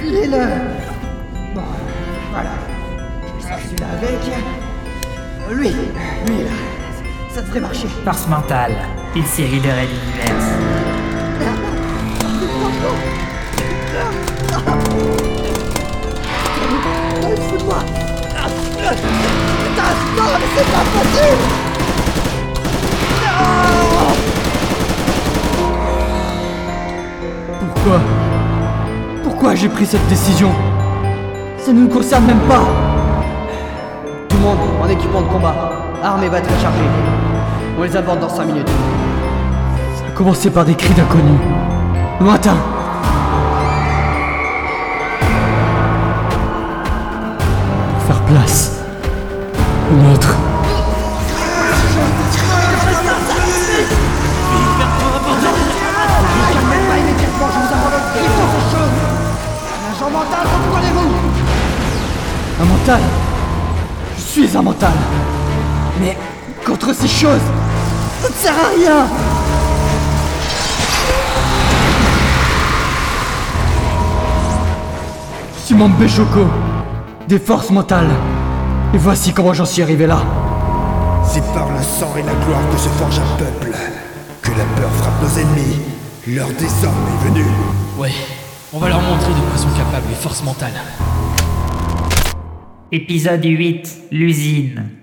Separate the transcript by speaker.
Speaker 1: Filez-le Bon, voilà. Je sors celui-là avec. Lui, lui là. Ça devrait marcher.
Speaker 2: Force mentale, une série de
Speaker 1: il moi Ah, Putain, non, mais c'est pas possible Non Pourquoi? Pourquoi j'ai pris cette décision Ça ne nous concerne même pas Tout le monde en équipement de combat, armes et batteries chargées. On les aborde dans 5 minutes. Ça a commencé par des cris d'inconnus. Lointains faire place au nôtre. Un mental Je suis un mental Mais contre ces choses, ça ne sert à rien Je suis membre Béchoco, des forces mentales. Et voici comment j'en suis arrivé là.
Speaker 3: C'est par le sang et la gloire que se forge un peuple, que la peur frappe nos ennemis. L'heure des hommes est venue.
Speaker 4: Ouais, on va leur montrer de quoi sont capables les forces mentales.
Speaker 2: Épisode 8, l'usine.